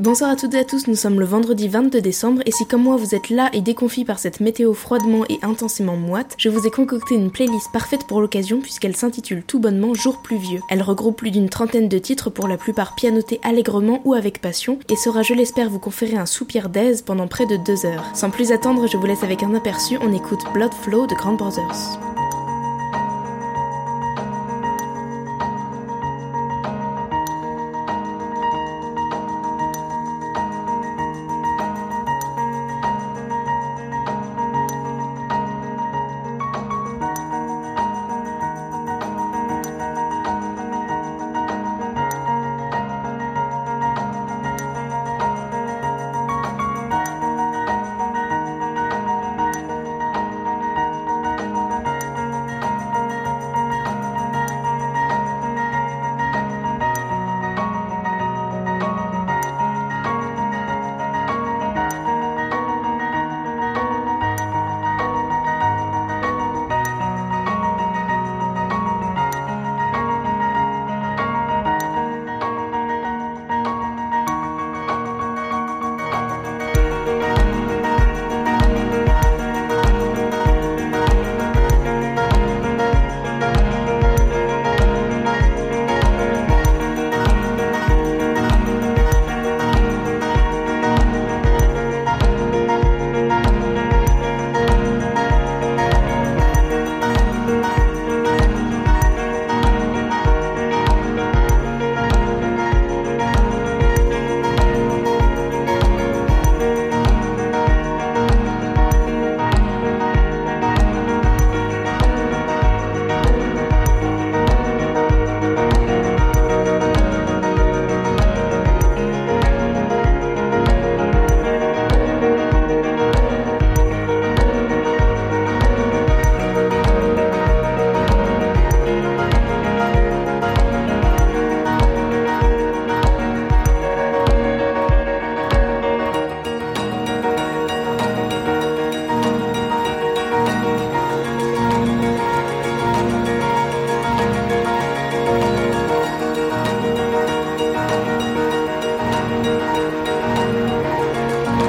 Bonsoir à toutes et à tous, nous sommes le vendredi 22 décembre et si comme moi vous êtes là et déconfit par cette météo froidement et intensément moite, je vous ai concocté une playlist parfaite pour l'occasion puisqu'elle s'intitule tout bonnement Jour pluvieux. Elle regroupe plus d'une trentaine de titres pour la plupart pianotés allègrement ou avec passion et saura je l'espère vous conférer un soupir d'aise pendant près de deux heures. Sans plus attendre, je vous laisse avec un aperçu, on écoute Blood Flow de Grand Brothers.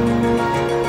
Música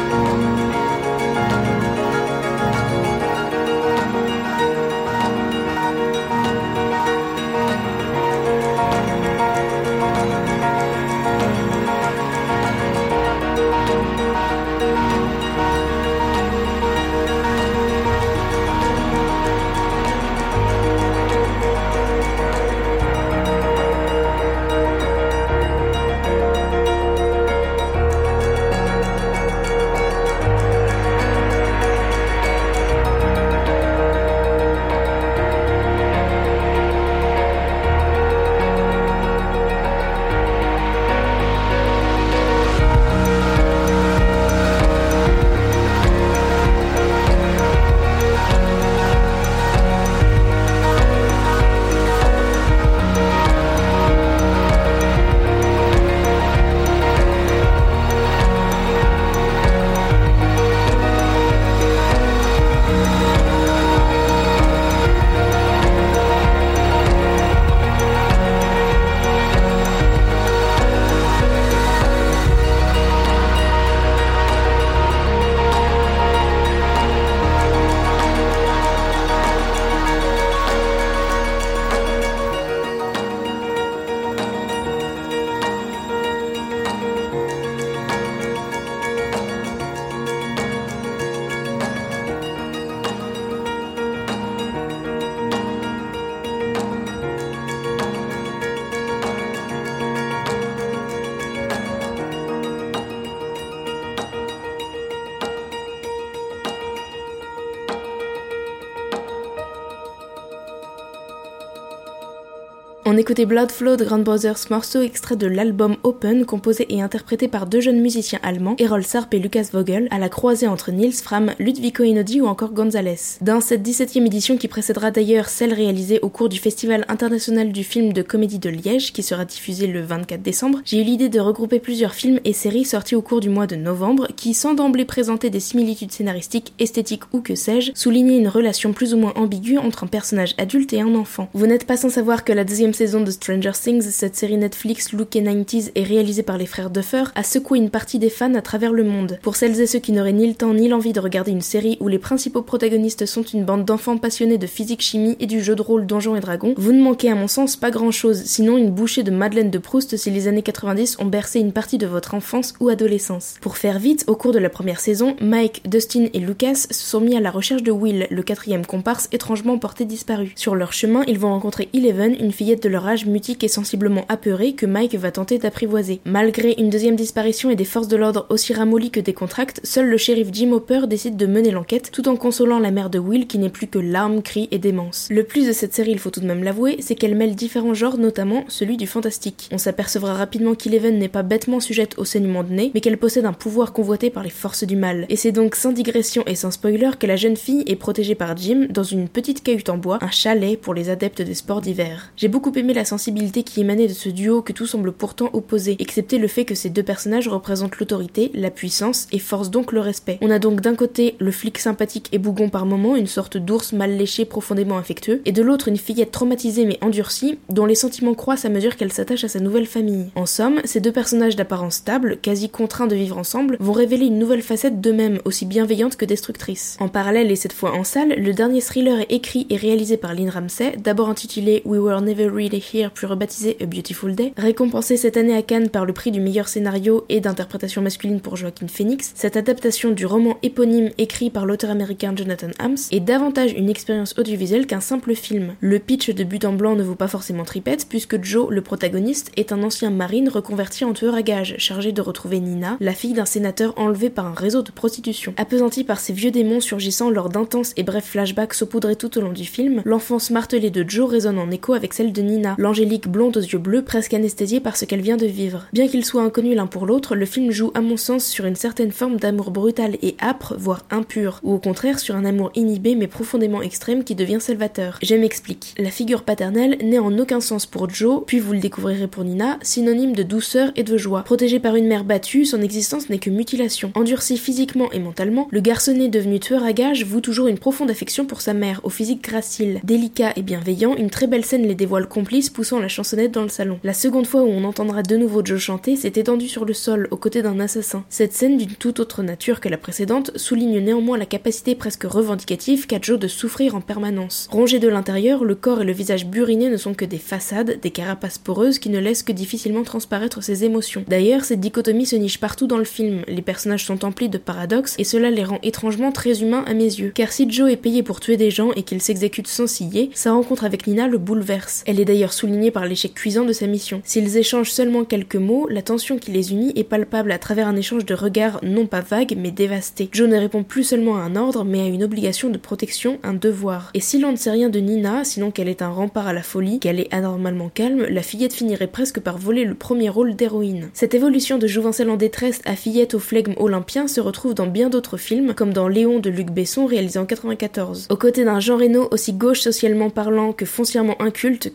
On écoutait Blood Flow Grand Brothers, morceau extrait de l'album Open, composé et interprété par deux jeunes musiciens allemands, Errol Sarp et Lucas Vogel, à la croisée entre Niels Fram, Ludwig Einaudi ou encore Gonzalez. Dans cette 17e édition qui précédera d'ailleurs celle réalisée au cours du Festival international du film de comédie de Liège, qui sera diffusé le 24 décembre, j'ai eu l'idée de regrouper plusieurs films et séries sortis au cours du mois de novembre, qui sans d'emblée présenter des similitudes scénaristiques, esthétiques ou que sais-je, souligner une relation plus ou moins ambiguë entre un personnage adulte et un enfant. Vous n'êtes pas sans savoir que la deuxième saison saison de Stranger Things, cette série Netflix look 90s et réalisée par les frères Duffer, a secoué une partie des fans à travers le monde. Pour celles et ceux qui n'auraient ni le temps ni l'envie de regarder une série où les principaux protagonistes sont une bande d'enfants passionnés de physique-chimie et du jeu de rôle Donjons et Dragons, vous ne manquez à mon sens pas grand chose, sinon une bouchée de Madeleine de Proust si les années 90 ont bercé une partie de votre enfance ou adolescence. Pour faire vite, au cours de la première saison, Mike, Dustin et Lucas se sont mis à la recherche de Will, le quatrième comparse étrangement porté disparu. Sur leur chemin, ils vont rencontrer Eleven, une fillette de leur âge mutique et sensiblement apeurée que Mike va tenter d'apprivoiser. Malgré une deuxième disparition et des forces de l'ordre aussi ramollies que décontractes, seul le shérif Jim Hopper décide de mener l'enquête tout en consolant la mère de Will qui n'est plus que larmes, cris et démence. Le plus de cette série, il faut tout de même l'avouer, c'est qu'elle mêle différents genres, notamment celui du fantastique. On s'apercevra rapidement qu'Eleven n'est pas bêtement sujette au saignement de nez, mais qu'elle possède un pouvoir convoité par les forces du mal. Et c'est donc sans digression et sans spoiler que la jeune fille est protégée par Jim dans une petite cahute en bois, un chalet pour les adeptes des sports d'hiver. J'ai beaucoup aimé la sensibilité qui émanait de ce duo que tout semble pourtant opposé, excepté le fait que ces deux personnages représentent l'autorité, la puissance et forcent donc le respect. On a donc d'un côté le flic sympathique et bougon par moments, une sorte d'ours mal léché profondément affectueux, et de l'autre une fillette traumatisée mais endurcie, dont les sentiments croissent à mesure qu'elle s'attache à sa nouvelle famille. En somme, ces deux personnages d'apparence stable, quasi contraints de vivre ensemble, vont révéler une nouvelle facette d'eux-mêmes, aussi bienveillante que destructrice. En parallèle et cette fois en salle, le dernier thriller est écrit et réalisé par Lynn Ramsey, d'abord intitulé We Were Never Really Here, puis rebaptisé A Beautiful Day, récompensé cette année à Cannes par le prix du meilleur scénario et d'interprétation masculine pour Joaquin Phoenix. Cette adaptation du roman éponyme écrit par l'auteur américain Jonathan Hams est davantage une expérience audiovisuelle qu'un simple film. Le pitch de but en blanc ne vaut pas forcément tripette puisque Joe, le protagoniste, est un ancien marine reconverti en tueur à gages, chargé de retrouver Nina, la fille d'un sénateur enlevé par un réseau de prostitution. Appesanti par ces vieux démons surgissant lors d'intenses et brefs flashbacks saupoudrés tout au long du film, l'enfance martelée de Joe résonne en écho avec celle de Nina, l'angélique blonde aux yeux bleus presque anesthésiée par ce qu'elle vient de vivre. Bien qu'ils soient inconnus l'un pour l'autre, le film joue à mon sens sur une certaine forme d'amour brutal et âpre, voire impur, ou au contraire sur un amour inhibé mais profondément extrême qui devient salvateur. Je m'explique. La figure paternelle n'est en aucun sens pour Joe, puis vous le découvrirez pour Nina, synonyme de douceur et de joie. Protégé par une mère battue, son existence n'est que mutilation. Endurci physiquement et mentalement, le garçonnet devenu tueur à gages voue toujours une profonde affection pour sa mère, au physique gracile. Délicat et bienveillant, une très belle scène les dévoile poussant la chansonnette dans le salon. La seconde fois où on entendra de nouveau Joe chanter, c'est étendu sur le sol, aux côtés d'un assassin. Cette scène, d'une toute autre nature que la précédente, souligne néanmoins la capacité presque revendicative qu'a Joe de souffrir en permanence. Rongé de l'intérieur, le corps et le visage buriné ne sont que des façades, des carapaces poreuses qui ne laissent que difficilement transparaître ses émotions. D'ailleurs, cette dichotomie se niche partout dans le film. Les personnages sont emplis de paradoxes et cela les rend étrangement très humains à mes yeux. Car si Joe est payé pour tuer des gens et qu'il s'exécute sans ciller, sa rencontre avec Nina le bouleverse. Elle est d'ailleurs soulignée par l'échec cuisant de sa mission. S'ils échangent seulement quelques mots, la tension qui les unit est palpable à travers un échange de regards non pas vagues mais dévastés. Joe ne répond plus seulement à un ordre mais à une obligation de protection, un devoir. Et si l'on ne sait rien de Nina, sinon qu'elle est un rempart à la folie, qu'elle est anormalement calme, la fillette finirait presque par voler le premier rôle d'héroïne. Cette évolution de jouvencelle en détresse à fillette au flegme olympien se retrouve dans bien d'autres films, comme dans Léon de Luc Besson réalisé en 94. Aux côtés d'un Jean Reno aussi gauche socialement parlant que foncièrement inculte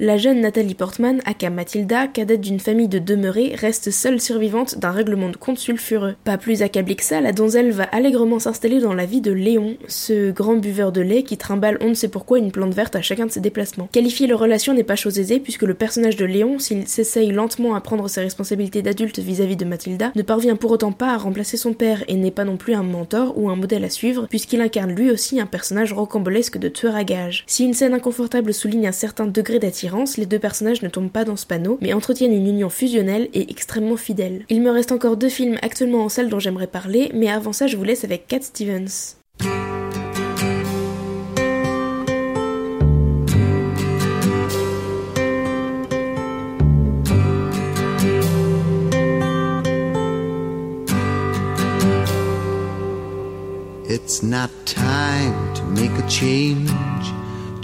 la jeune Nathalie Portman, aka Mathilda, cadette d'une famille de demeurés, reste seule survivante d'un règlement de compte sulfureux. Pas plus accablée que ça, la donzelle va allègrement s'installer dans la vie de Léon, ce grand buveur de lait qui trimballe on ne sait pourquoi une plante verte à chacun de ses déplacements. Qualifier leur relation n'est pas chose aisée puisque le personnage de Léon, s'il s'essaye lentement à prendre ses responsabilités d'adulte vis-à-vis de Mathilda, ne parvient pour autant pas à remplacer son père et n'est pas non plus un mentor ou un modèle à suivre puisqu'il incarne lui aussi un personnage rocambolesque de tueur à gages. Si une scène inconfortable souligne un certain degré d'attirance, les deux personnages ne tombent pas dans ce panneau mais entretiennent une union fusionnelle et extrêmement fidèle. Il me reste encore deux films actuellement en salle dont j'aimerais parler, mais avant ça je vous laisse avec Cat Stevens.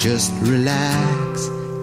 Just relax,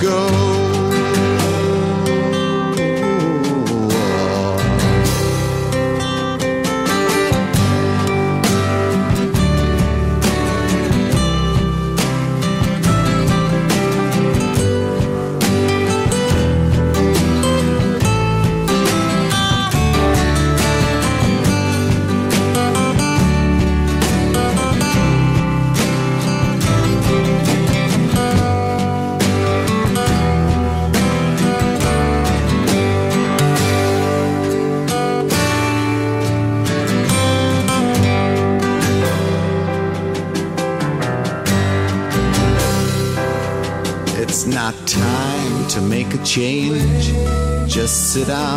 Go.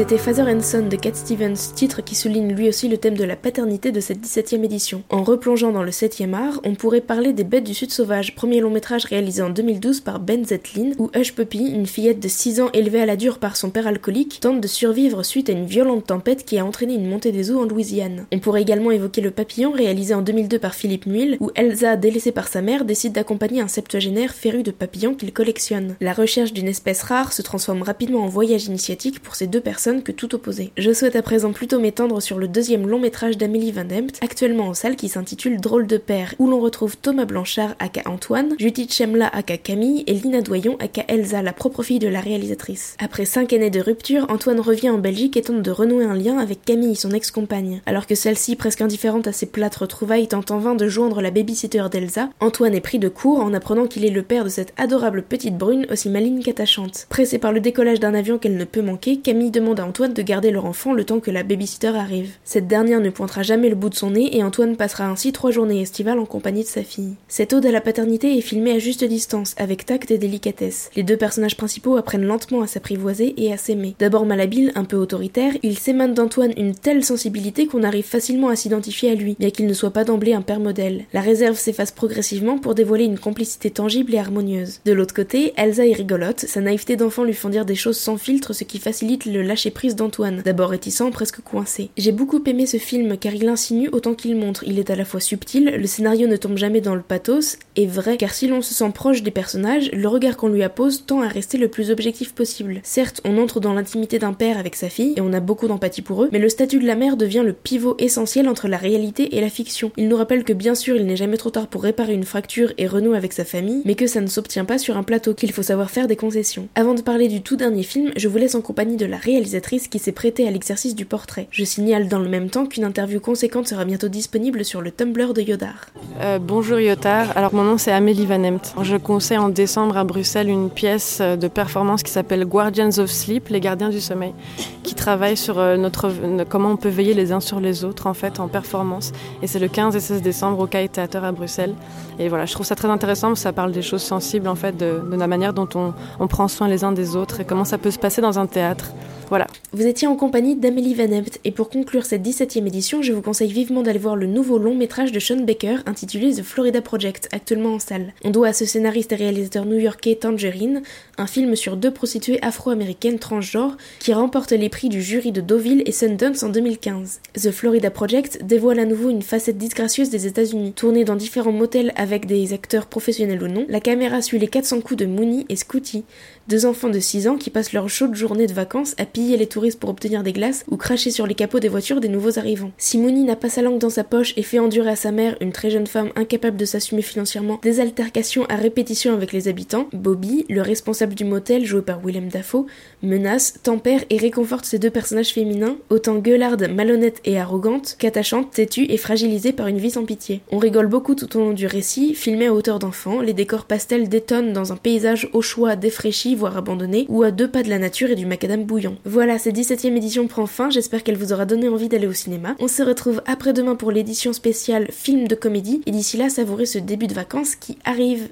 C'était Father and Son de Cat Stevens, titre qui souligne lui aussi le thème de la paternité de cette 17e édition. En replongeant dans le 7e art, on pourrait parler des Bêtes du Sud sauvage, premier long métrage réalisé en 2012 par Ben Zetlin, où Hush Puppy, une fillette de 6 ans élevée à la dure par son père alcoolique, tente de survivre suite à une violente tempête qui a entraîné une montée des eaux en Louisiane. On pourrait également évoquer Le Papillon, réalisé en 2002 par Philippe Muil, où Elsa, délaissée par sa mère, décide d'accompagner un septuagénaire féru de papillons qu'il collectionne. La recherche d'une espèce rare se transforme rapidement en voyage initiatique pour ces deux personnes que tout opposé. Je souhaite à présent plutôt m'étendre sur le deuxième long métrage d'Amélie Van Dempt, actuellement en salle qui s'intitule Drôle de père, où l'on retrouve Thomas Blanchard aka Antoine, Judith Chemla aka Camille et Lina Doyon aka Elsa, la propre fille de la réalisatrice. Après cinq années de rupture, Antoine revient en Belgique et tente de renouer un lien avec Camille, son ex-compagne. Alors que celle-ci, presque indifférente à ses plates retrouvailles, tente en vain de joindre la babysitter d'Elsa, Antoine est pris de court en apprenant qu'il est le père de cette adorable petite brune aussi maligne qu'attachante. Pressée par le décollage d'un avion qu'elle ne peut manquer, Camille demande Antoine de garder leur enfant le temps que la babysitter arrive. Cette dernière ne pointera jamais le bout de son nez et Antoine passera ainsi trois journées estivales en compagnie de sa fille. Cette ode à la paternité est filmée à juste distance, avec tact et délicatesse. Les deux personnages principaux apprennent lentement à s'apprivoiser et à s'aimer. D'abord malhabile, un peu autoritaire, il s'émane d'Antoine une telle sensibilité qu'on arrive facilement à s'identifier à lui, bien qu'il ne soit pas d'emblée un père modèle. La réserve s'efface progressivement pour dévoiler une complicité tangible et harmonieuse. De l'autre côté, Elsa est rigolote, sa naïveté d'enfant lui font dire des choses sans filtre, ce qui facilite le lâcher prise d'Antoine, d'abord réticent, presque coincé. J'ai beaucoup aimé ce film car il insinue autant qu'il montre, il est à la fois subtil, le scénario ne tombe jamais dans le pathos, et vrai, car si l'on se sent proche des personnages, le regard qu'on lui appose tend à rester le plus objectif possible. Certes, on entre dans l'intimité d'un père avec sa fille, et on a beaucoup d'empathie pour eux, mais le statut de la mère devient le pivot essentiel entre la réalité et la fiction. Il nous rappelle que bien sûr il n'est jamais trop tard pour réparer une fracture et renouer avec sa famille, mais que ça ne s'obtient pas sur un plateau, qu'il faut savoir faire des concessions. Avant de parler du tout dernier film, je vous laisse en compagnie de la réalisatrice qui s'est prêtée à l'exercice du portrait. Je signale dans le même temps qu'une interview conséquente sera bientôt disponible sur le Tumblr de Yodar. Euh, bonjour Yodar, alors mon nom c'est Amélie Van Emt. Je conseille en décembre à Bruxelles une pièce de performance qui s'appelle Guardians of Sleep, les gardiens du sommeil, qui travaille sur euh, notre, comment on peut veiller les uns sur les autres en fait en performance. Et c'est le 15 et 16 décembre au CAI Théâtre à Bruxelles. Et voilà, je trouve ça très intéressant parce que ça parle des choses sensibles en fait, de, la manière dont on, on prend soin les uns des autres et comment ça peut se passer dans un théâtre. Voilà. Vous étiez en compagnie d'Amélie Van Ept, et pour conclure cette 17e édition, je vous conseille vivement d'aller voir le nouveau long métrage de Sean Baker intitulé The Florida Project, actuellement en salle. On doit à ce scénariste et réalisateur new-yorkais Tangerine un film sur deux prostituées afro-américaines transgenres qui remportent les prix du jury de Deauville et Sundance en 2015. The Florida Project dévoile à nouveau une facette disgracieuse des États-Unis. Tournée dans différents motels avec des acteurs professionnels ou non, la caméra suit les 400 coups de Mooney et Scooty, deux enfants de 6 ans qui passent leur chaude journée de vacances à piller les touristes pour obtenir des glaces ou cracher sur les capots des voitures des nouveaux arrivants. Si n'a pas sa langue dans sa poche et fait endurer à sa mère, une très jeune femme incapable de s'assumer financièrement, des altercations à répétition avec les habitants, Bobby, le responsable du motel joué par Willem Dafoe, menace, tempère et réconforte ces deux personnages féminins, autant gueularde, malhonnête et arrogante qu'attachante, têtue et fragilisée par une vie sans pitié. On rigole beaucoup tout au long du récit, filmé à hauteur d'enfant, les décors pastels détonnent dans un paysage au choix défraîchi voire abandonné ou à deux pas de la nature et du macadam bouillant. Voilà, cette 17ème édition prend fin, j'espère qu'elle vous aura donné envie d'aller au cinéma. On se retrouve après-demain pour l'édition spéciale film de comédie et d'ici là savourez ce début de vacances qui arrive.